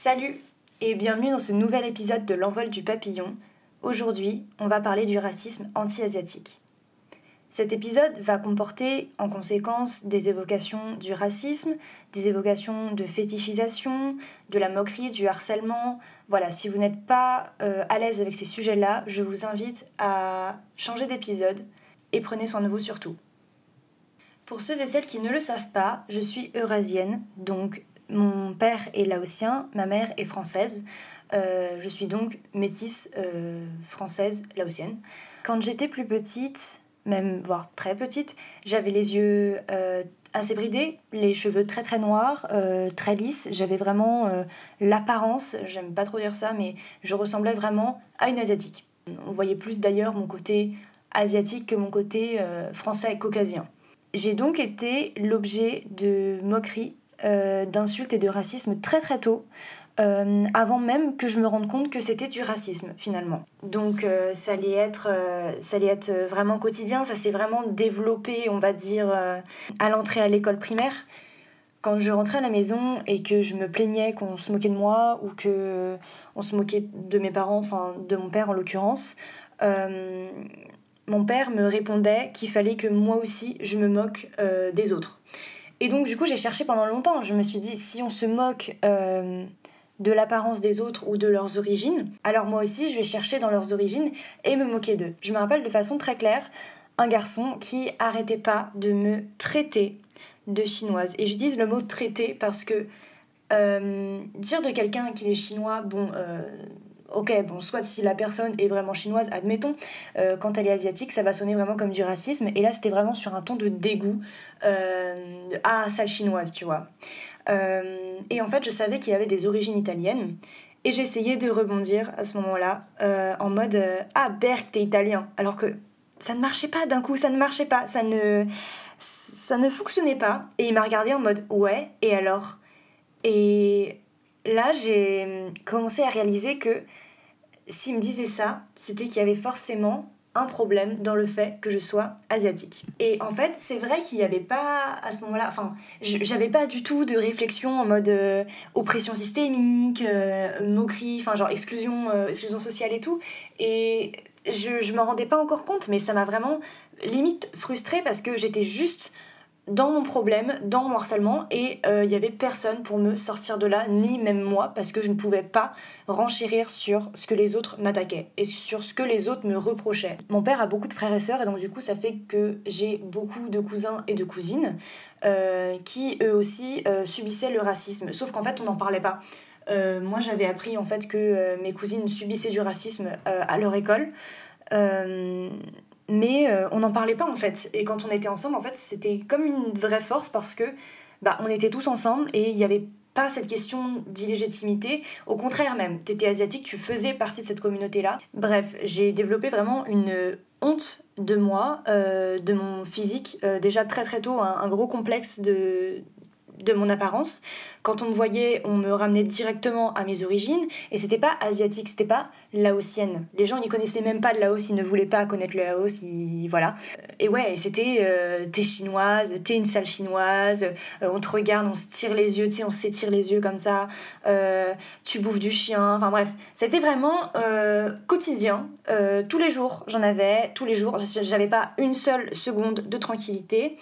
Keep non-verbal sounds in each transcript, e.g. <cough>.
Salut et bienvenue dans ce nouvel épisode de l'envol du papillon. Aujourd'hui, on va parler du racisme anti-asiatique. Cet épisode va comporter en conséquence des évocations du racisme, des évocations de fétichisation, de la moquerie, du harcèlement. Voilà, si vous n'êtes pas euh, à l'aise avec ces sujets-là, je vous invite à changer d'épisode et prenez soin de vous surtout. Pour ceux et celles qui ne le savent pas, je suis eurasienne, donc mon père est laotien, ma mère est française. Euh, je suis donc métisse euh, française laotienne. Quand j'étais plus petite, même voire très petite, j'avais les yeux euh, assez bridés, les cheveux très très noirs, très lisses. J'avais vraiment l'apparence, j'aime pas trop dire ça, mais je ressemblais vraiment à une asiatique. On voyait plus d'ailleurs mon côté asiatique que mon côté français caucasien. J'ai donc été l'objet de moqueries euh, d'insultes et de racisme très très tôt, euh, avant même que je me rende compte que c'était du racisme finalement. Donc euh, ça, allait être, ça allait être vraiment quotidien, ça s'est vraiment développé, on va dire, à l'entrée à l'école primaire. Quand je rentrais à la maison et que je me plaignais qu'on se moquait de moi ou que on se moquait de mes parents, enfin de mon père en l'occurrence, mon père me répondait qu'il fallait que moi aussi je me moque des autres. Et donc, du coup, j'ai cherché pendant longtemps. Je me suis dit, si on se moque euh, de l'apparence des autres ou de leurs origines, alors moi aussi, je vais chercher dans leurs origines et me moquer d'eux. Je me rappelle de façon très claire un garçon qui arrêtait pas de me traiter de chinoise. Et je dis le mot traiter parce que euh, dire de quelqu'un qu'il est chinois, bon, euh, ok, bon, soit si la personne est vraiment chinoise, admettons, euh, quand elle est asiatique, ça va sonner vraiment comme du racisme. Et là, c'était vraiment sur un ton de dégoût. Euh, ah, sale chinoise, tu vois. Euh, et en fait, je savais qu'il y avait des origines italiennes. Et j'essayais de rebondir à ce moment-là en mode Ah, Berk, t'es italien. Alors que ça ne marchait pas d'un coup, ça ne marchait pas, ça ne, ça ne fonctionnait pas. Et il m'a regardé en mode Ouais, et alors? Et là, j'ai commencé à réaliser que s'il me disait ça, c'était qu'il y avait forcément un problème dans le fait que je sois asiatique. Et en fait, c'est vrai qu'il n'y avait pas à ce moment-là, enfin, j'avais pas du tout de réflexion en mode euh, oppression systémique, euh, moquerie, enfin, genre exclusion, euh, exclusion sociale et tout. Et je, je m'en rendais pas encore compte, mais ça m'a vraiment limite frustrée parce que j'étais juste dans mon problème, dans mon harcèlement, et il euh, n'y avait personne pour me sortir de là, ni même moi, parce que je ne pouvais pas renchérir sur ce que les autres m'attaquaient et sur ce que les autres me reprochaient. Mon père a beaucoup de frères et sœurs, et donc du coup ça fait que j'ai beaucoup de cousins et de cousines euh, qui eux aussi euh, subissaient le racisme, sauf qu'en fait on n'en parlait pas. moi j'avais appris en fait que mes cousines subissaient du racisme à leur école mais euh, on n'en parlait pas en fait. Et quand on était ensemble, en fait, c'était comme une vraie force parce que bah, on était tous ensemble et il n'y avait pas cette question d'illégitimité. Au contraire même, tu étais asiatique, tu faisais partie de cette communauté-là. Bref, j'ai développé vraiment une honte de moi, euh, de mon physique, euh, déjà très très tôt, un gros complexe de, de mon apparence. Quand on me voyait, on me ramenait directement à mes origines. Et c'était pas asiatique, c'était pas laotienne. Les gens n'y connaissaient même pas le Laos, ils ne voulaient pas connaître le Laos, voilà. Et ouais, c'était euh, t'es chinoise, t'es une sale chinoise, euh, on te regarde, on se tire les yeux, tu sais, on s'étire les yeux comme ça, euh, tu bouffes du chien, enfin bref. C'était vraiment quotidien, tous les jours, j'en avais, tous les jours. J'avais pas une seule seconde de tranquillité.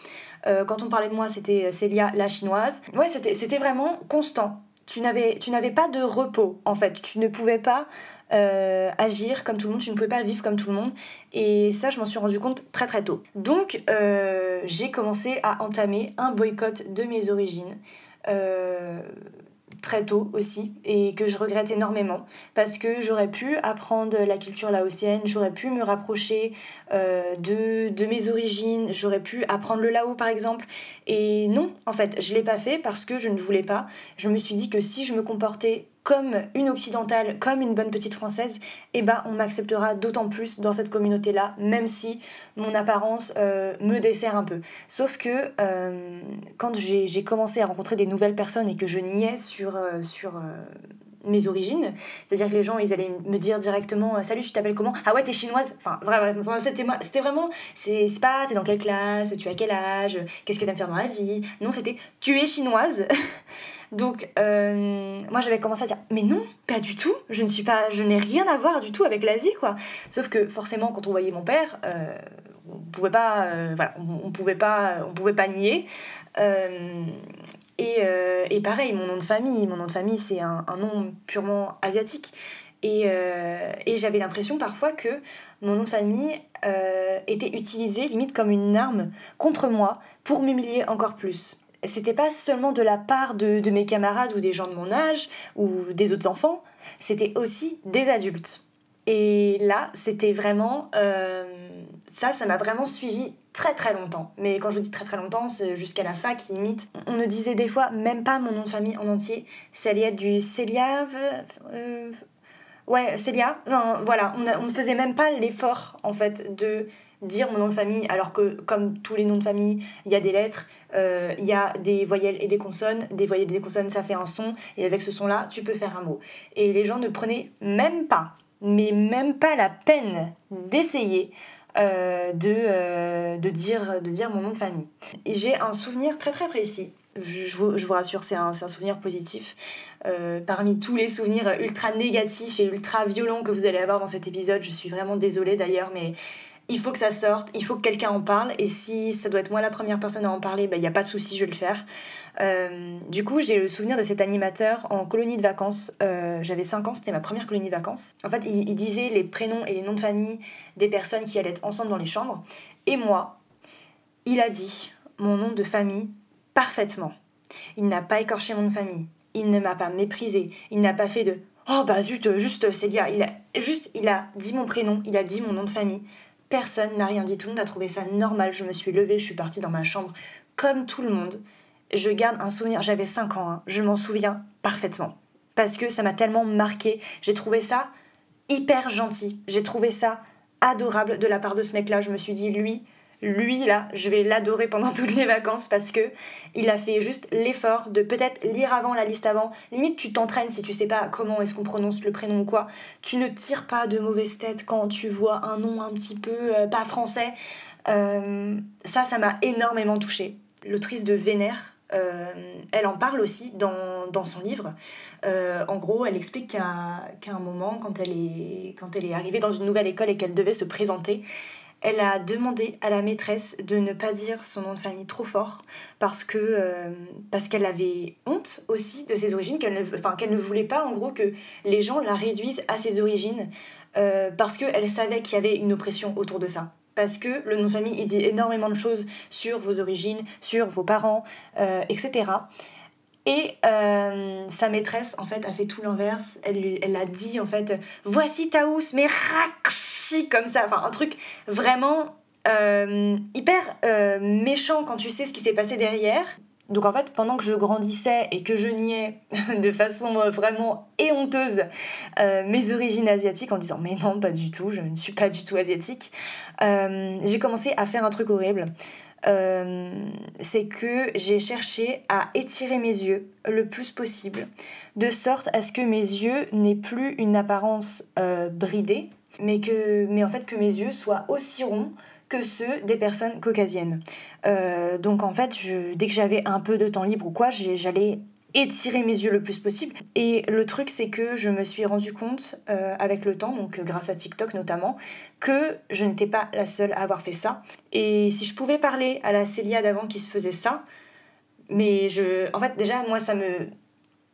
Quand on parlait de moi, c'était Célia la chinoise. Ouais, c'était vraiment constant. Tu n'avais pas de repos, en fait. Tu ne pouvais pas euh, agir comme tout le monde, tu ne pouvais pas vivre comme tout le monde. Et ça, je m'en suis rendu compte très très tôt. Donc, euh, j'ai commencé à entamer un boycott de mes origines très tôt aussi et que je regrette énormément parce que j'aurais pu apprendre la culture laotienne, j'aurais pu me rapprocher euh, de, de mes origines, j'aurais pu apprendre le lao par exemple et non en fait je l'ai pas fait parce que je ne voulais pas. Je me suis dit que si je me comportais comme une occidentale, comme une bonne petite française, eh ben on m'acceptera d'autant plus dans cette communauté-là, même si mon apparence euh, me dessert un peu. Sauf que euh, quand j'ai commencé à rencontrer des nouvelles personnes et que je niais sur, euh, sur mes origines. C'est-à-dire que les gens, ils allaient me dire directement Salut, tu t'appelles comment? Ah ouais, t'es chinoise Enfin, vraiment, c'était, vraiment, c'est, pas t'es dans quelle classe, tu as quel âge, qu'est-ce que t'aimes faire dans la vie? Non, c'était tu es chinoise. <laughs> Donc, euh, moi, j'avais commencé à dire, mais non, pas du tout, je ne suis pas, je n'ai rien à voir du tout avec l'Asie, quoi. Sauf que, forcément, quand on voyait mon père, euh, on pouvait pas, euh, voilà, on, pouvait pas, on pouvait pas nier. Et, et pareil, mon nom de famille, mon nom de famille, c'est un, un nom purement asiatique. Et, et j'avais l'impression parfois que mon nom de famille était utilisé limite comme une arme contre moi pour m'humilier encore plus c'était pas seulement de la part de, de, mes camarades ou des gens de mon âge ou des autres enfants, c'était aussi des adultes. Et là, c'était vraiment... Euh, ça, ça m'a vraiment suivi très très longtemps. Mais quand je dis très très longtemps, c'est jusqu'à la fac limite. On me disait des fois même pas mon nom de famille en entier. Ça du Célia... Euh, ouais, Célia. Enfin, voilà, on ne faisait même pas l'effort en fait de dire mon nom de famille, alors que comme tous les noms de famille, il y a des lettres, euh, il y a des voyelles et des consonnes, des voyelles et des consonnes, ça fait un son, et avec ce son-là, tu peux faire un mot. Et les gens ne prenaient même pas, mais même pas la peine d'essayer euh, de, euh, de, dire, de dire mon nom de famille. J'ai un souvenir très très précis. Je vous, je vous rassure, c'est un, un, souvenir positif. parmi tous les souvenirs ultra négatifs et ultra violents que vous allez avoir dans cet épisode, je suis vraiment désolée d'ailleurs, mais il faut que ça sorte, il faut que quelqu'un en parle, et si ça doit être moi la première personne à en parler, il bah, n'y a pas de souci, je vais le faire. Euh, du coup, j'ai le souvenir de cet animateur en colonie de vacances. Euh, j'avais 5 ans, c'était ma première colonie de vacances. En fait, il, disait les prénoms et les noms de famille des personnes qui allaient être ensemble dans les chambres. Et moi, il a dit mon nom de famille parfaitement. Il n'a pas écorché mon nom de famille. Il ne m'a pas méprisé. Il n'a pas fait de Oh bah zut, juste Célia. Il a, juste, il a dit mon prénom, il a dit mon nom de famille. Personne n'a rien dit, tout le monde a trouvé ça normal. Je me suis levée, je suis partie dans ma chambre comme tout le monde. Je garde un souvenir, j'avais 5 ans, hein. je m'en souviens parfaitement. Parce que ça m'a tellement marqué. J'ai trouvé ça hyper gentil. J'ai trouvé ça adorable de la part de ce mec-là. Je me suis dit, lui, lui là, je vais l'adorer pendant toutes les vacances parce que il a fait juste l'effort de peut-être lire avant la liste avant. Limite, tu t'entraînes si tu sais pas comment est-ce qu'on prononce le prénom ou quoi. Tu ne tires pas de mauvaise tête quand tu vois un nom un petit peu euh, pas français. Euh, ça, ça m'a énormément touchée. L'autrice de Vénère, euh, elle en parle aussi dans, dans son livre. en gros, elle explique qu'à un moment, quand elle, est, quand elle est arrivée dans une nouvelle école et qu'elle devait se présenter, elle a demandé à la maîtresse de ne pas dire son nom de famille trop fort parce que euh, qu'elle avait honte aussi de ses origines qu'elle ne enfin qu'elle ne voulait pas en gros que les gens la réduisent à ses origines euh, parce qu'elle savait qu'il y avait une oppression autour de ça. Parce que le nom de famille il dit énormément de choses sur vos origines sur vos parents euh, etc et euh, sa maîtresse, en fait, a fait tout l'inverse. Elle, elle a dit, en fait, voici Taous, mais rakshi, comme ça. Enfin, un truc vraiment euh, hyper euh, méchant quand tu sais ce qui s'est passé derrière. Donc en fait, pendant que je grandissais et que je niais <laughs> de façon vraiment éhonteuse mes origines asiatiques en disant mais non, pas du tout, je ne suis pas du tout asiatique, j'ai commencé à faire un truc horrible. Euh, c'est que j'ai cherché à étirer mes yeux le plus possible, de sorte à ce que mes yeux n'aient plus une apparence euh, bridée, mais, que, mais en fait que mes yeux soient aussi ronds que ceux des personnes caucasiennes. Euh, donc en fait, je, dès que j'avais un peu de temps libre ou quoi, j'allais étirer mes yeux le plus possible. Et le truc, c'est que je me suis rendu compte euh, avec le temps, donc grâce à TikTok notamment, que je n'étais pas la seule à avoir fait ça. Et si je pouvais parler à la Célia d'avant qui se faisait ça, mais je, en fait, déjà, moi, ça me,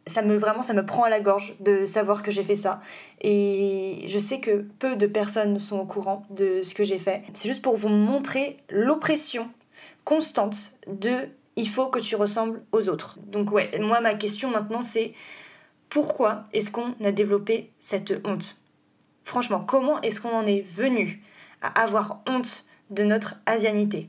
ça me vraiment, ça me prend à la gorge de savoir que j'ai fait ça. Et je sais que peu de personnes sont au courant de ce que j'ai fait. C'est juste pour vous montrer l'oppression constante de il faut que tu ressembles aux autres. Donc ouais, moi ma question maintenant c'est pourquoi est-ce qu'on a développé cette honte? Franchement, comment est-ce qu'on en est venu à avoir honte de notre asianité?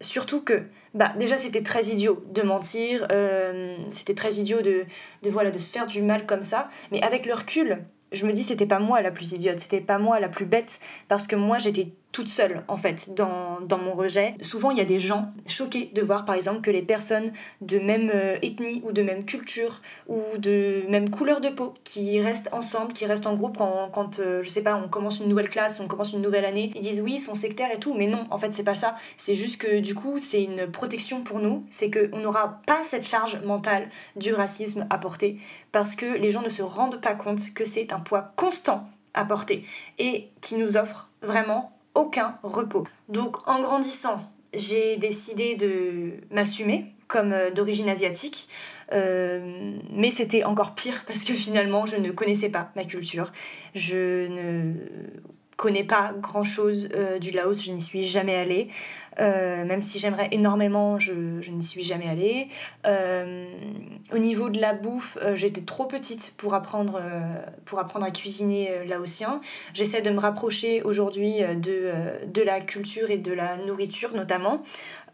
Surtout que, bah déjà c'était très idiot de mentir, euh, c'était très idiot de, de, voilà, de se faire du mal comme ça, mais avec le recul, je me dis c'était pas moi la plus idiote, c'était pas moi la plus bête, parce que moi j'étais toute seule en fait dans, dans mon rejet. Souvent il y a des gens choqués de voir par exemple que les personnes de même euh, ethnie ou de même culture ou de même couleur de peau qui restent ensemble, qui restent en groupe quand, quand euh, je sais pas, on commence une nouvelle classe, on commence une nouvelle année, ils disent oui, ils sont sectaires et tout, mais non, en fait c'est pas ça. C'est juste que du coup c'est une protection pour nous, c'est qu'on n'aura pas cette charge mentale du racisme à porter parce que les gens ne se rendent pas compte que c'est un poids constant à porter et qui nous offre vraiment aucun repos. Donc en grandissant, j'ai décidé de m'assumer comme euh, d'origine asiatique. Euh, mais c'était encore pire parce que finalement je ne connaissais pas ma culture. Je ne connais pas grand chose euh, du Laos, je n'y suis jamais allée. Euh, même si j'aimerais énormément, je, je n'y suis jamais allée. Euh, au niveau de la bouffe, j'étais trop petite pour apprendre, pour apprendre à cuisiner laotien. J'essaie de me rapprocher aujourd'hui de, de la culture et de la nourriture notamment.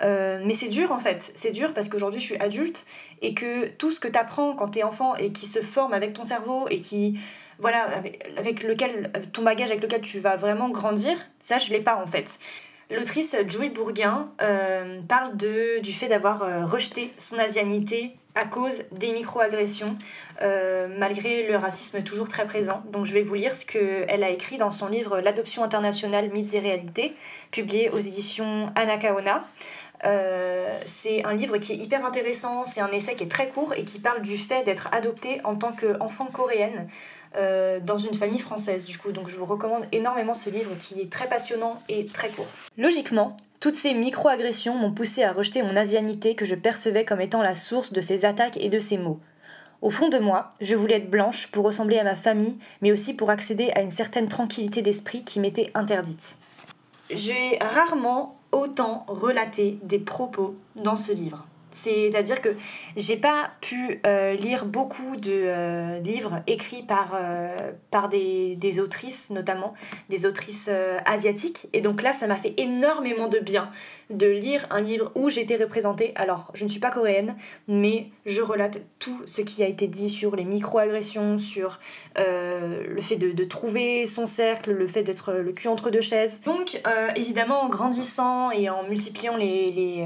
mais c'est dur en fait, c'est dur parce qu'aujourd'hui je suis adulte et que tout ce que tu apprends quand tu es enfant et qui se forme avec ton cerveau et qui voilà, avec, lequel, ton bagage avec lequel tu vas vraiment grandir, ça je l'ai pas en fait. L'autrice Joy Bourguin euh, parle de, du fait d'avoir euh, rejeté son asianité à cause des microagressions, euh, malgré le racisme toujours très présent. Donc je vais vous lire ce qu'elle a écrit dans son livre L'adoption internationale, mythes et réalités, publié aux éditions Anakaona. c'est un livre qui est hyper intéressant, c'est un essai qui est très court et qui parle du fait d'être adoptée en tant qu'enfant coréenne. Euh, dans une famille française du coup. Donc je vous recommande énormément ce livre qui est très passionnant et très court. Logiquement, toutes ces micro-agressions m'ont poussé à rejeter mon asianité que je percevais comme étant la source de ces attaques et de ces mots. Au fond de moi, je voulais être blanche pour ressembler à ma famille, mais aussi pour accéder à une certaine tranquillité d'esprit qui m'était interdite. J'ai rarement autant relaté des propos dans ce livre. C'est-à-dire que j'ai pas pu euh, lire beaucoup de euh, livres écrits par, euh, des, autrices, notamment des autrices asiatiques. Et donc là, ça m'a fait énormément de bien de lire un livre où j'étais représentée. Alors, je ne suis pas coréenne, mais je relate tout ce qui a été dit sur les micro-agressions, sur le fait de, trouver son cercle, le fait d'être le cul entre deux chaises. Donc, évidemment, en grandissant et en multipliant les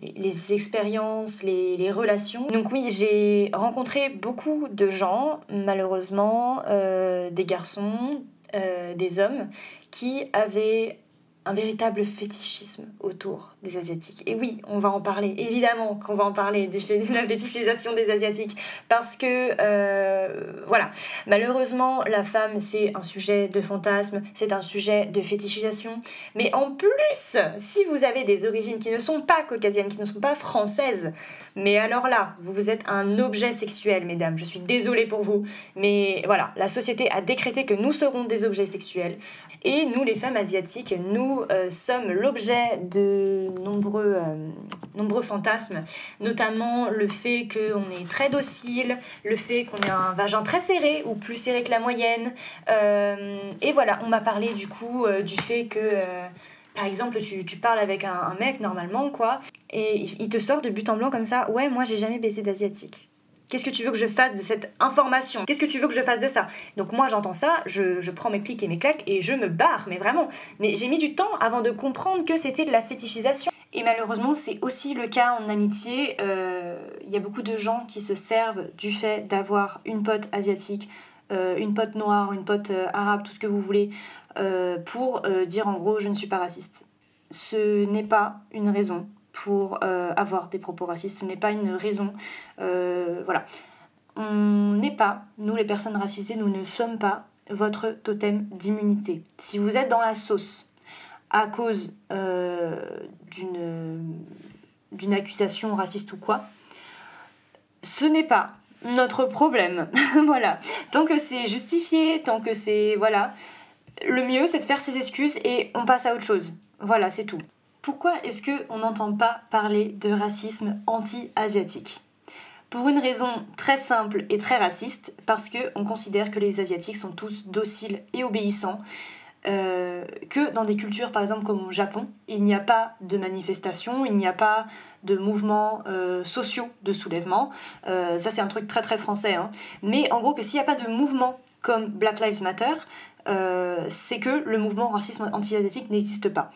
les expériences, les, relations. Donc oui, j'ai rencontré beaucoup de gens, malheureusement, euh, des garçons, euh, des hommes, qui avaient un véritable fétichisme autour des Asiatiques. Et oui, on va en parler, évidemment qu'on va en parler <laughs> de la fétichisation des Asiatiques, parce que, euh, voilà, malheureusement, la femme, c'est un sujet de fantasme, c'est un sujet de fétichisation, mais en plus, si vous avez des origines qui ne sont pas caucasiennes, qui ne sont pas françaises, mais alors là, vous êtes un objet sexuel, mesdames, je suis désolée pour vous, mais voilà, la société a décrété que nous serons des objets sexuels, et nous, les femmes asiatiques, nous euh, sommes l'objet de nombreux, euh, nombreux fantasmes, notamment le fait qu'on est très docile, le fait qu'on ait un vagin très serré ou plus serré que la moyenne. Euh, et voilà, on m'a parlé du coup du fait que par exemple, tu, tu parles avec un, un, mec normalement, quoi, et il te sort de but en blanc comme ça, ouais, moi j'ai jamais baisé d'asiatique. Qu'est-ce que tu veux que je fasse de cette information? Qu'est-ce que tu veux que je fasse de ça? Donc moi j'entends ça, je, prends mes clics et mes claques et je me barre, mais vraiment. Mais j'ai mis du temps avant de comprendre que c'était de la fétichisation. Et malheureusement c'est aussi le cas en amitié. Il euh, y a beaucoup de gens qui se servent du fait d'avoir une pote asiatique, euh, une pote noire, une pote euh, arabe, tout ce que vous voulez, pour dire en gros je ne suis pas raciste. Ce n'est pas une raison pour euh, avoir des propos racistes. Ce n'est pas une raison. Euh, voilà. On n'est pas, nous les personnes racisées, nous ne sommes pas votre totem d'immunité. Si vous êtes dans la sauce à cause euh, d'une d'une accusation raciste ou quoi, ce n'est pas notre problème. <laughs> voilà. Tant que c'est justifié, tant que c'est... Voilà. Le mieux, c'est de faire ses excuses et on passe à autre chose. Voilà, c'est tout. Pourquoi est-ce qu'on n'entend pas parler de racisme anti-asiatique? Pour une raison très simple et très raciste, parce qu'on considère que les Asiatiques sont tous dociles et obéissants, euh, que dans des cultures par exemple comme au Japon, il n'y a pas de manifestations, il n'y a pas de mouvements euh, sociaux de soulèvement. Euh, ça c'est un truc très très français. Hein. Mais en gros que s'il n'y a pas de mouvement comme Black Lives Matter, c'est que le mouvement racisme anti-asiatique n'existe pas.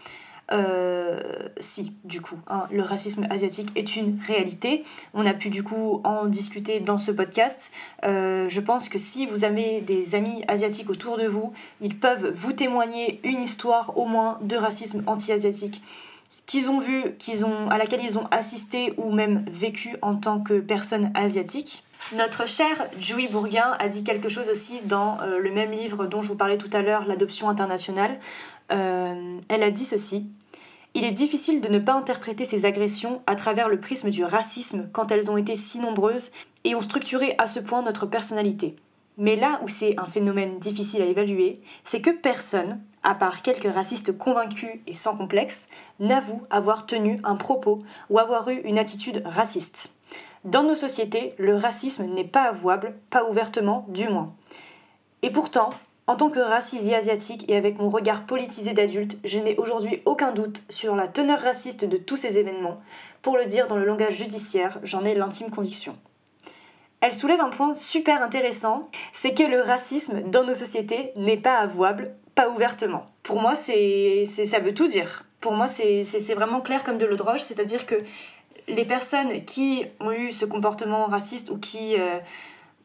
Euh, si, du coup, hein, le racisme asiatique est une réalité. On a pu du coup en discuter dans ce podcast. Euh, je pense que si vous avez des amis asiatiques autour de vous, ils peuvent vous témoigner une histoire au moins de racisme anti-asiatique qu'ils ont vu, qu'ils ont, à laquelle ils ont assisté ou même vécu en tant que personne asiatique. Notre chère Joey Bourguin a dit quelque chose aussi dans euh, le même livre dont je vous parlais tout à l'heure, L'adoption internationale. Elle a dit ceci. Il est difficile de ne pas interpréter ces agressions à travers le prisme du racisme quand elles ont été si nombreuses et ont structuré à ce point notre personnalité. Mais là où c'est un phénomène difficile à évaluer, c'est que personne, à part quelques racistes convaincus et sans complexe, n'avoue avoir tenu un propos ou avoir eu une attitude raciste. Dans nos sociétés, le racisme n'est pas avouable, pas ouvertement du moins. Et pourtant, en tant que racisé asiatique et avec mon regard politisé d'adulte, je n'ai aujourd'hui aucun doute sur la teneur raciste de tous ces événements. Pour le dire dans le langage judiciaire, j'en ai l'intime conviction. Elle soulève un point super intéressant, c'est que le racisme dans nos sociétés n'est pas avouable, pas ouvertement. Pour moi, c'est, ça veut tout dire. Pour moi, c'est, vraiment clair comme de l'eau de roche, c'est-à-dire que les personnes qui ont eu ce comportement raciste ou qui euh,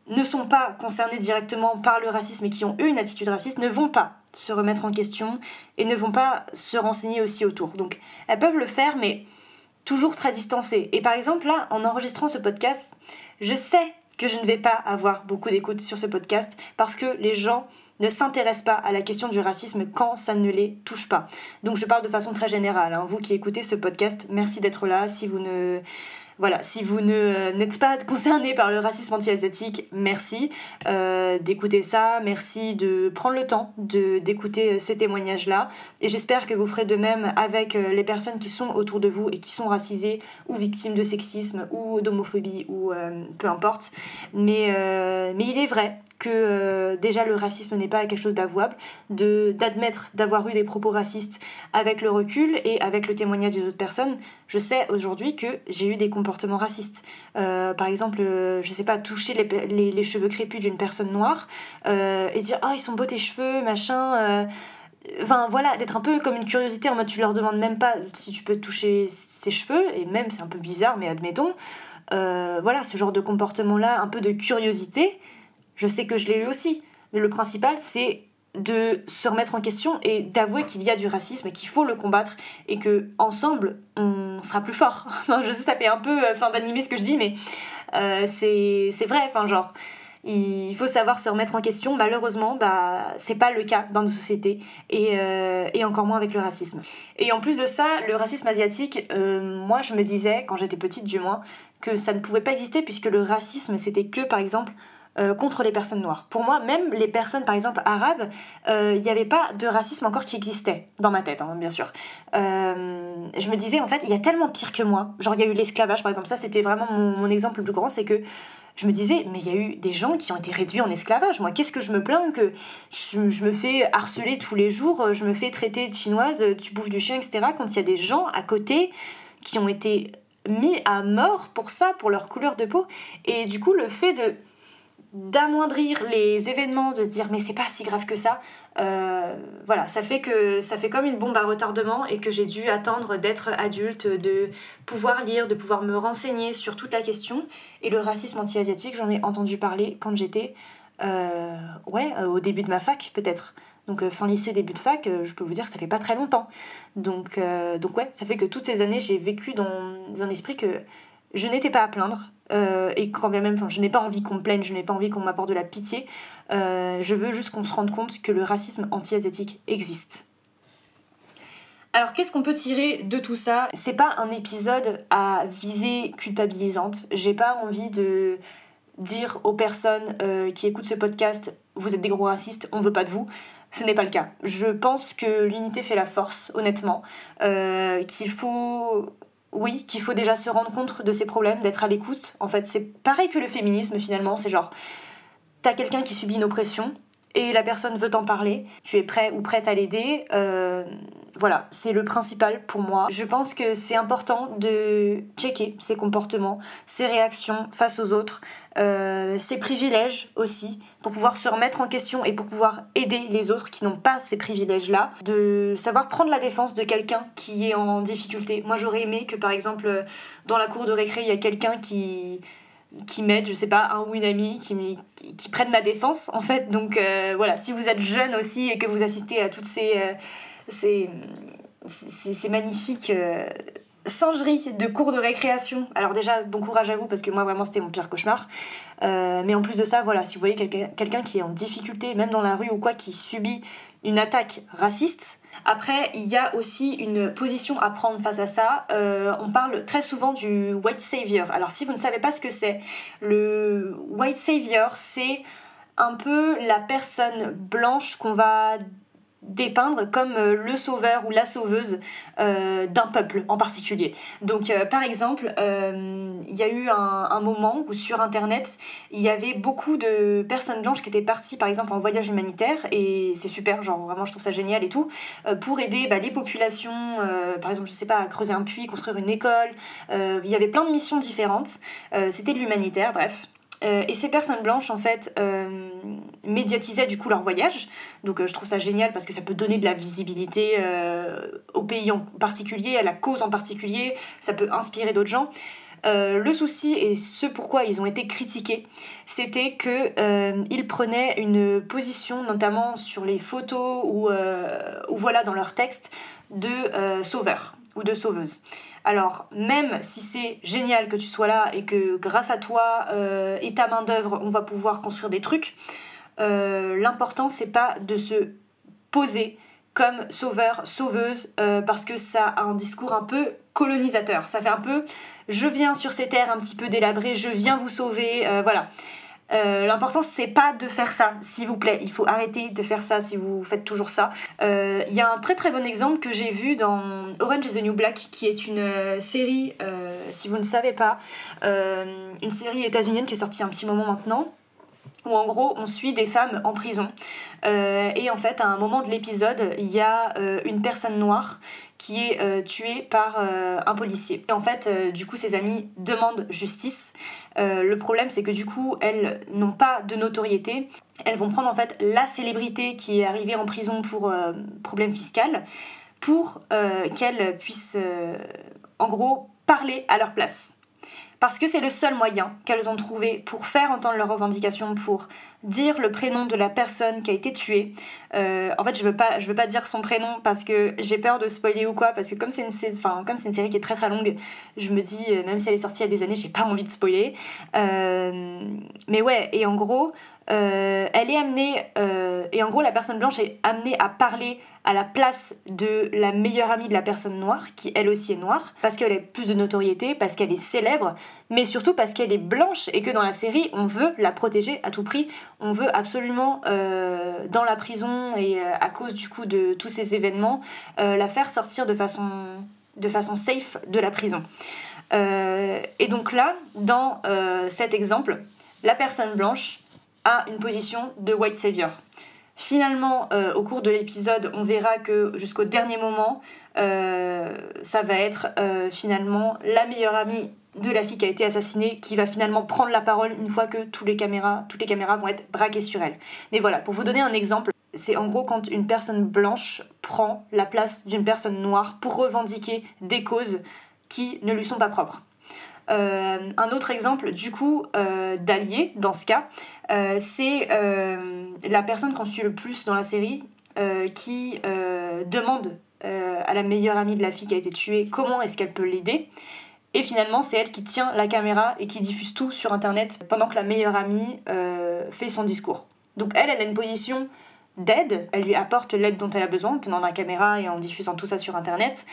ne sont pas concernées directement par le racisme et qui ont eu une attitude raciste ne vont pas se remettre en question et ne vont pas se renseigner aussi autour. Donc elles peuvent le faire, mais toujours très distancées. Et par exemple, là, en enregistrant ce podcast, je sais que je ne vais pas avoir beaucoup d'écoute sur ce podcast parce que les gens ne s'intéressent pas à la question du racisme quand ça ne les touche pas. Donc je parle de façon très générale. Hein. Vous qui écoutez ce podcast, merci d'être là. Si vous ne voilà, si vous ne n'êtes pas concerné par le racisme anti-asiatique, merci euh, d'écouter ça, merci de prendre le temps de d'écouter euh, ces témoignages-là, et j'espère que vous ferez de même avec euh, les personnes qui sont autour de vous et qui sont racisées ou victimes de sexisme ou d'homophobie ou peu importe. Mais, mais il est vrai que déjà le racisme n'est pas quelque chose d'avouable, d'admettre d'avoir eu des propos racistes avec le recul et avec le témoignage des autres personnes. Je sais aujourd'hui que j'ai eu des comportements racistes. Euh, par exemple, euh, je sais pas, toucher les, les, cheveux crépus d'une personne noire euh, et dire oh ils sont beaux tes cheveux, machin. Enfin voilà, d'être un peu comme une curiosité en mode tu leur demandes même pas si tu peux toucher ses cheveux, et même c'est un peu bizarre, mais admettons. voilà, ce genre de comportement-là, un peu de curiosité, je sais que je l'ai eu aussi. Mais le principal, c'est de se remettre en question et d'avouer qu'il y a du racisme et qu'il faut le combattre et que ensemble on sera plus fort. <laughs> je sais ça fait un peu euh, fin d'animer ce que je dis mais euh, c'est vrai enfin genre il faut savoir se remettre en question. Malheureusement, bah, c'est pas le cas dans nos sociétés et, euh, et, encore moins avec le racisme. Et en plus de ça, le racisme asiatique, moi je me disais, quand j'étais petite du moins, que ça ne pouvait pas exister puisque le racisme c'était que par exemple euh, contre les personnes noires. Pour moi, même les personnes, par exemple, arabes, il euh, n'y avait pas de racisme encore qui existait, dans ma tête, hein, bien sûr. Euh, je me disais, en fait, il y a tellement pire que moi. Genre, il y a eu l'esclavage, par exemple, ça, c'était vraiment mon, exemple le plus grand, c'est que je me disais, mais il y a eu des gens qui ont été réduits en esclavage. Moi, qu'est-ce que je me plains que je, je, me fais harceler tous les jours, je me fais traiter de chinoise, tu bouffes du chien, etc. Quand il y a des gens à côté qui ont été mis à mort pour ça, pour leur couleur de peau. Et du coup, le fait de d'amoindrir les événements, de se dire mais c'est pas si grave que ça, euh, voilà, ça fait que ça fait comme une bombe à retardement et que j'ai dû attendre d'être adulte, de pouvoir lire, de pouvoir me renseigner sur toute la question. Et le racisme anti-asiatique, j'en ai entendu parler quand j'étais euh, ouais, euh, au début de ma fac peut-être. Donc fin lycée, début de fac, je peux vous dire ça fait pas très longtemps. Donc, donc ouais, ça fait que toutes ces années j'ai vécu dans un esprit que je n'étais pas à plaindre. Euh, et quand même, je n'ai pas envie qu'on me plaigne, je n'ai pas envie qu'on m'apporte de la pitié. Euh, je veux juste qu'on se rende compte que le racisme anti-asiatique existe. Alors qu'est-ce qu'on peut tirer de tout ça? C'est pas un épisode à visée culpabilisante. J'ai pas envie de dire aux personnes euh, qui écoutent ce podcast vous êtes des gros racistes, on veut pas de vous. Ce n'est pas le cas. Je pense que l'unité fait la force, honnêtement. qu'il faut oui, qu'il faut déjà se rendre compte de ses problèmes, d'être à l'écoute. En fait, c'est pareil que le féminisme finalement, c'est genre, t'as quelqu'un qui subit une oppression, et la personne veut t'en parler, tu es prêt ou prête à l'aider. Euh, voilà, c'est le principal pour moi. Je pense que c'est important de checker ses comportements, ses réactions face aux autres, euh, ses privilèges aussi, pour pouvoir se remettre en question et pour pouvoir aider les autres qui n'ont pas ces privilèges-là, de savoir prendre la défense de quelqu'un qui est en difficulté. Moi j'aurais aimé que par exemple dans la cour de récré, il y a quelqu'un qui qui m'aident, je sais pas, un ou une amie qui, qui, prennent ma défense en fait. Donc euh, voilà, si vous êtes jeune aussi et que vous assistez à toutes ces, euh, ces, ces, magnifiques euh, singeries de cours de récréation, alors déjà bon courage à vous parce que moi vraiment c'était mon pire cauchemar. mais en plus de ça, voilà, si vous voyez quelqu'un qui est en difficulté, même dans la rue ou quoi, qui subit une attaque raciste. Après, il y a aussi une position à prendre face à ça. Euh, on parle très souvent du white savior. Alors si vous ne savez pas ce que c'est, le white savior, c'est un peu la personne blanche qu'on va dépeindre comme euh, le sauveur ou la sauveuse euh, d'un peuple en particulier. Donc euh, par exemple, il y a eu un, moment où sur Internet, il y avait beaucoup de personnes blanches qui étaient parties par exemple en voyage humanitaire, et c'est super, genre vraiment je trouve ça génial et tout, pour aider bah, les populations, par exemple je sais pas, à creuser un puits, construire une école, il y avait plein de missions différentes, c'était de l'humanitaire, bref. Euh, et ces personnes blanches, en fait, euh, médiatisaient du coup leur voyage. Donc euh, je trouve ça génial parce que ça peut donner de la visibilité au pays en particulier, à la cause en particulier. Ça peut inspirer d'autres gens. le souci et ce pourquoi ils ont été critiqués, c'était que ils prenaient une position, notamment sur les photos ou, ou voilà dans leur texte, de sauveur de sauveuse. Alors, même si c'est génial que tu sois là et que grâce à toi euh, et ta main-d'œuvre, on va pouvoir construire des trucs, euh, l'important, c'est pas de se poser comme sauveur, sauveuse, euh, parce que ça a un discours un peu colonisateur. Ça fait un peu je viens sur ces terres un petit peu délabrées, je viens vous sauver, voilà. Euh, l'important c'est pas de faire ça, s'il vous plaît. Il faut arrêter de faire ça si vous faites toujours ça. Il euh, y a un très très bon exemple que j'ai vu dans Orange is the New Black, qui est une euh, série, si vous ne savez pas, une série états-unienne qui est sortie un petit moment maintenant où en gros on suit des femmes en prison. et en fait, à un moment de l'épisode, il y a une personne noire qui est tuée par un policier. Et en fait, du coup, ses amis demandent justice. Euh, le problème, c'est que du coup, elles n'ont pas de notoriété. Elles vont prendre en fait la célébrité qui est arrivée en prison pour euh, problème fiscal pour euh, qu'elles puissent, en gros, parler à leur place parce que c'est le seul moyen qu'elles ont trouvé pour faire entendre leurs revendications, pour dire le prénom de la personne qui a été tuée. Euh, en fait, je veux pas, je veux pas dire son prénom parce que j'ai peur de spoiler ou quoi, parce que comme c'est une, enfin, comme c'est une série qui est très très longue, je me dis, euh, même si elle est sortie il y a des années, j'ai pas envie de spoiler. Euh, mais ouais, et en gros, euh, elle est amenée, euh, et en gros la personne blanche est amenée à parler à la place de la meilleure amie de la personne noire, qui elle aussi est noire, parce qu'elle a plus de notoriété, parce qu'elle est célèbre, mais surtout parce qu'elle est blanche et que dans la série on veut la protéger à tout prix, on veut absolument euh, dans la prison et à cause du coup de tous ces événements la faire sortir de façon, de façon safe de la prison. et donc là, dans cet exemple, la personne blanche une position de white savior. Finalement, euh, au cours de l'épisode, on verra que jusqu'au dernier moment, euh, ça va être euh, finalement la meilleure amie de la fille qui a été assassinée qui va finalement prendre la parole une fois que toutes les caméras, toutes les caméras vont être braquées sur elle. Mais voilà, pour vous donner un exemple, c'est en gros quand une personne blanche prend la place d'une personne noire pour revendiquer des causes qui ne lui sont pas propres. Euh, un autre exemple, du coup, euh, d'allié, dans ce cas, euh, c'est la personne qu'on suit le plus dans la série qui demande à la meilleure amie de la fille qui a été tuée comment est-ce qu'elle peut l'aider. Et finalement, c'est elle qui tient la caméra et qui diffuse tout sur Internet pendant que la meilleure amie fait son discours. Donc elle, elle a une position d'aide, elle lui apporte l'aide dont elle a besoin en tenant la caméra et en diffusant tout ça sur Internet,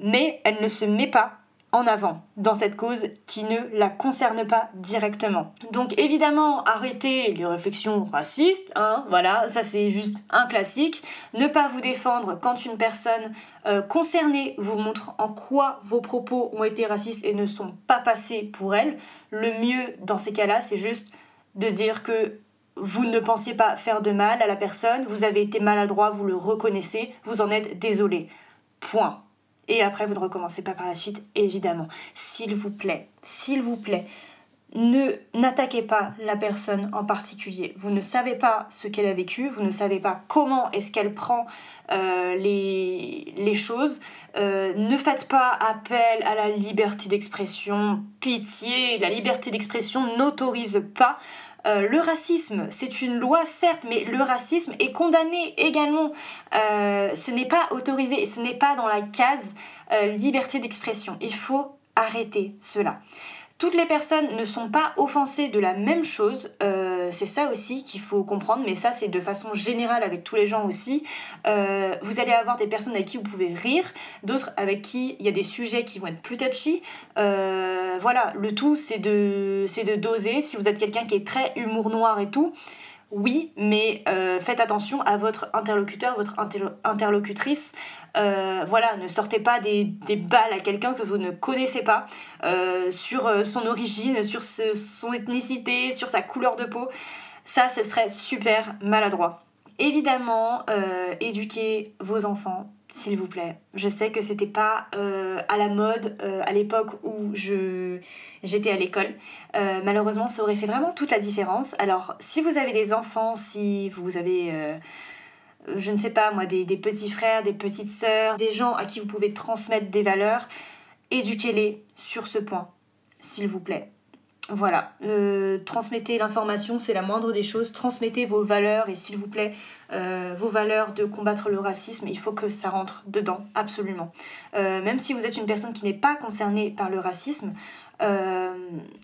mais elle ne se met pas en avant dans cette cause qui ne la concerne pas directement. Donc évidemment, arrêtez les réflexions racistes, hein, voilà, ça c'est juste un classique. Ne pas vous défendre quand une personne euh, concernée vous montre en quoi vos propos ont été racistes et ne sont pas passés pour elle. Le mieux dans ces cas-là, c'est juste de dire que vous ne pensiez pas faire de mal à la personne, vous avez été maladroit, vous le reconnaissez, vous en êtes désolé. Point. Et après, vous ne recommencez pas par la suite, évidemment. S'il vous plaît, s'il vous plaît, ne n'attaquez pas la personne en particulier. Vous ne savez pas ce qu'elle a vécu, vous ne savez pas comment est-ce qu'elle prend euh, les, choses. Euh, ne faites pas appel à la liberté d'expression. Pitié, la liberté d'expression n'autorise pas euh, le racisme, c'est une loi certes, mais le racisme est condamné également. ce n'est pas autorisé, ce n'est pas dans la case liberté d'expression. Il faut arrêter cela. Toutes les personnes ne sont pas offensées de la même chose, euh, c'est ça aussi qu'il faut comprendre, mais ça c'est de façon générale avec tous les gens aussi. Euh, vous allez avoir des personnes avec qui vous pouvez rire, d'autres avec qui il y a des sujets qui vont être plus touchy. Euh, voilà, le tout c'est de, de doser. Si vous êtes quelqu'un qui est très humour noir et tout, oui, mais euh, faites attention à votre interlocuteur, votre interlocutrice. Euh, voilà, ne sortez pas des, balles à quelqu'un que vous ne connaissez pas euh, sur son origine, sur son ethnicité, sur sa couleur de peau. Ça, ce serait super maladroit. Évidemment, éduquez vos enfants s'il vous plaît. Je sais que c'était pas euh, à la mode euh, à l'époque où j'étais à l'école. Euh, malheureusement, ça aurait fait vraiment toute la différence. Alors, si vous avez des enfants, si vous avez je ne sais pas moi, des, des, petits frères, des petites sœurs, des gens à qui vous pouvez transmettre des valeurs, éduquez-les sur ce point, s'il vous plaît. Voilà, euh, transmettez l'information, c'est la moindre des choses. Transmettez vos valeurs et s'il vous plaît, euh, vos valeurs de combattre le racisme, il faut que ça rentre dedans, absolument. Euh, même si vous êtes une personne qui n'est pas concernée par le racisme,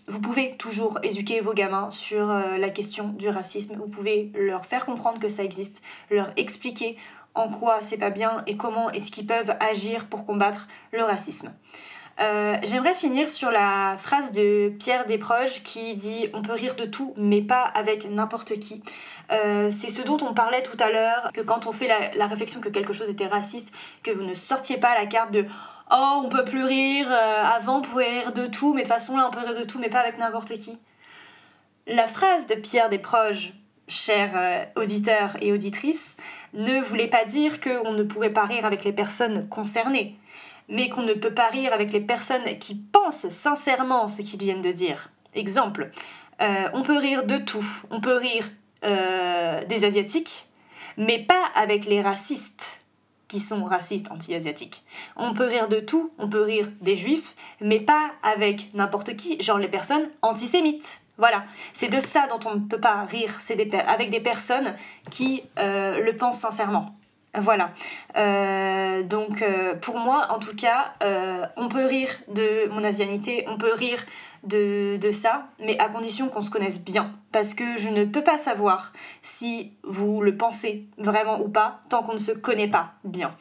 vous pouvez toujours éduquer vos gamins sur la question du racisme. Vous pouvez leur faire comprendre que ça existe, leur expliquer en quoi c'est pas bien et comment est-ce qu'ils peuvent agir pour combattre le racisme. Euh, j'aimerais finir sur la phrase de Pierre Desproges qui dit On peut rire de tout, mais pas avec n'importe qui. Euh, c'est ce dont on parlait tout à l'heure, que quand on fait la, réflexion que quelque chose était raciste, que vous ne sortiez pas la carte de Oh, on peut plus rire, euh, avant on pouvait rire de tout, mais de toute façon là on peut rire de tout, mais pas avec n'importe qui. La phrase de Pierre Desproges, chers auditeurs et auditrices, ne voulait pas dire qu'on ne pouvait pas rire avec les personnes concernées mais qu'on ne peut pas rire avec les personnes qui pensent sincèrement ce qu'ils viennent de dire. Exemple, euh, on peut rire de tout. On peut rire euh, des Asiatiques, mais pas avec les racistes qui sont racistes anti-asiatiques. On peut rire de tout, on peut rire des juifs, mais pas avec n'importe qui, genre les personnes antisémites. Voilà, c'est de ça dont on ne peut pas rire, c'est avec des personnes qui euh, le pensent sincèrement. Voilà. Euh, donc euh, pour moi, en tout cas, euh, on peut rire de mon asianité, on peut rire de, ça, mais à condition qu'on se connaisse bien. Parce que je ne peux pas savoir si vous le pensez vraiment ou pas tant qu'on ne se connaît pas bien.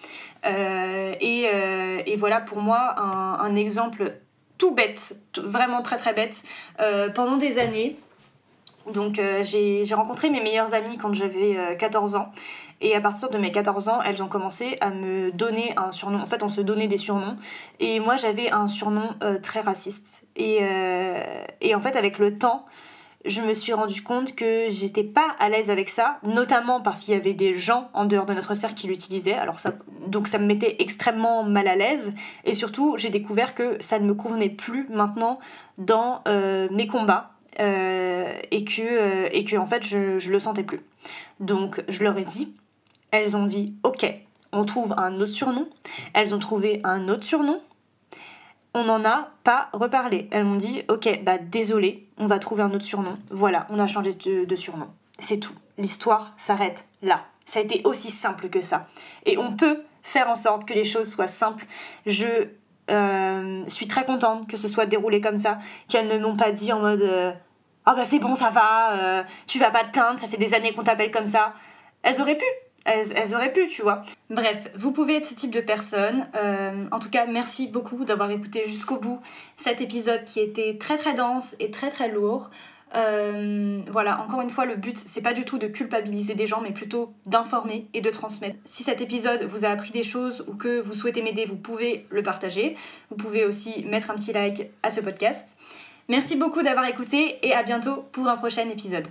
Et, voilà pour moi un exemple tout bête, vraiment très très bête. pendant des années, donc j'ai rencontré mes meilleures amies quand j'avais 14 ans et à partir de mes 14 ans, elles ont commencé à me donner un surnom. En fait, on se donnait des surnoms. Et moi, j'avais un surnom euh, très raciste. Et, euh, et en fait, avec le temps, je me suis rendu compte que j'étais pas à l'aise avec ça, notamment parce qu'il y avait des gens en dehors de notre cercle qui l'utilisaient. Alors ça, donc ça me mettait extrêmement mal à l'aise. Et surtout, j'ai découvert que ça ne me convenait plus maintenant dans euh, mes combats. Et que et que en fait je, je le sentais plus donc je leur ai dit elles ont dit ok, on trouve un autre surnom. Elles ont trouvé un autre surnom. On n'en a pas reparlé. Elles m'ont dit ok, bah désolé, on va trouver un autre surnom. Voilà, on a changé de, surnom. C'est tout. L'histoire s'arrête là. Ça a été aussi simple que ça. Et on peut faire en sorte que les choses soient simples. Je euh, suis très contente que ce soit déroulé comme ça, qu'elles ne m'ont pas dit en mode euh, ah bah c'est bon ça va, euh, tu vas pas te plaindre, ça fait des années qu'on t'appelle comme ça. Elles auraient pu, elles, auraient pu, tu vois. Bref, vous pouvez être ce type de personne. En tout cas, merci beaucoup d'avoir écouté jusqu'au bout cet épisode qui était très très dense et très très lourd. Euh, voilà, encore une fois, le but, c'est pas du tout de culpabiliser des gens, mais plutôt d'informer et de transmettre. Si cet épisode vous a appris des choses ou que vous souhaitez m'aider, vous pouvez le partager. Vous pouvez aussi mettre un petit like à ce podcast. Merci beaucoup d'avoir écouté et à bientôt pour un prochain épisode.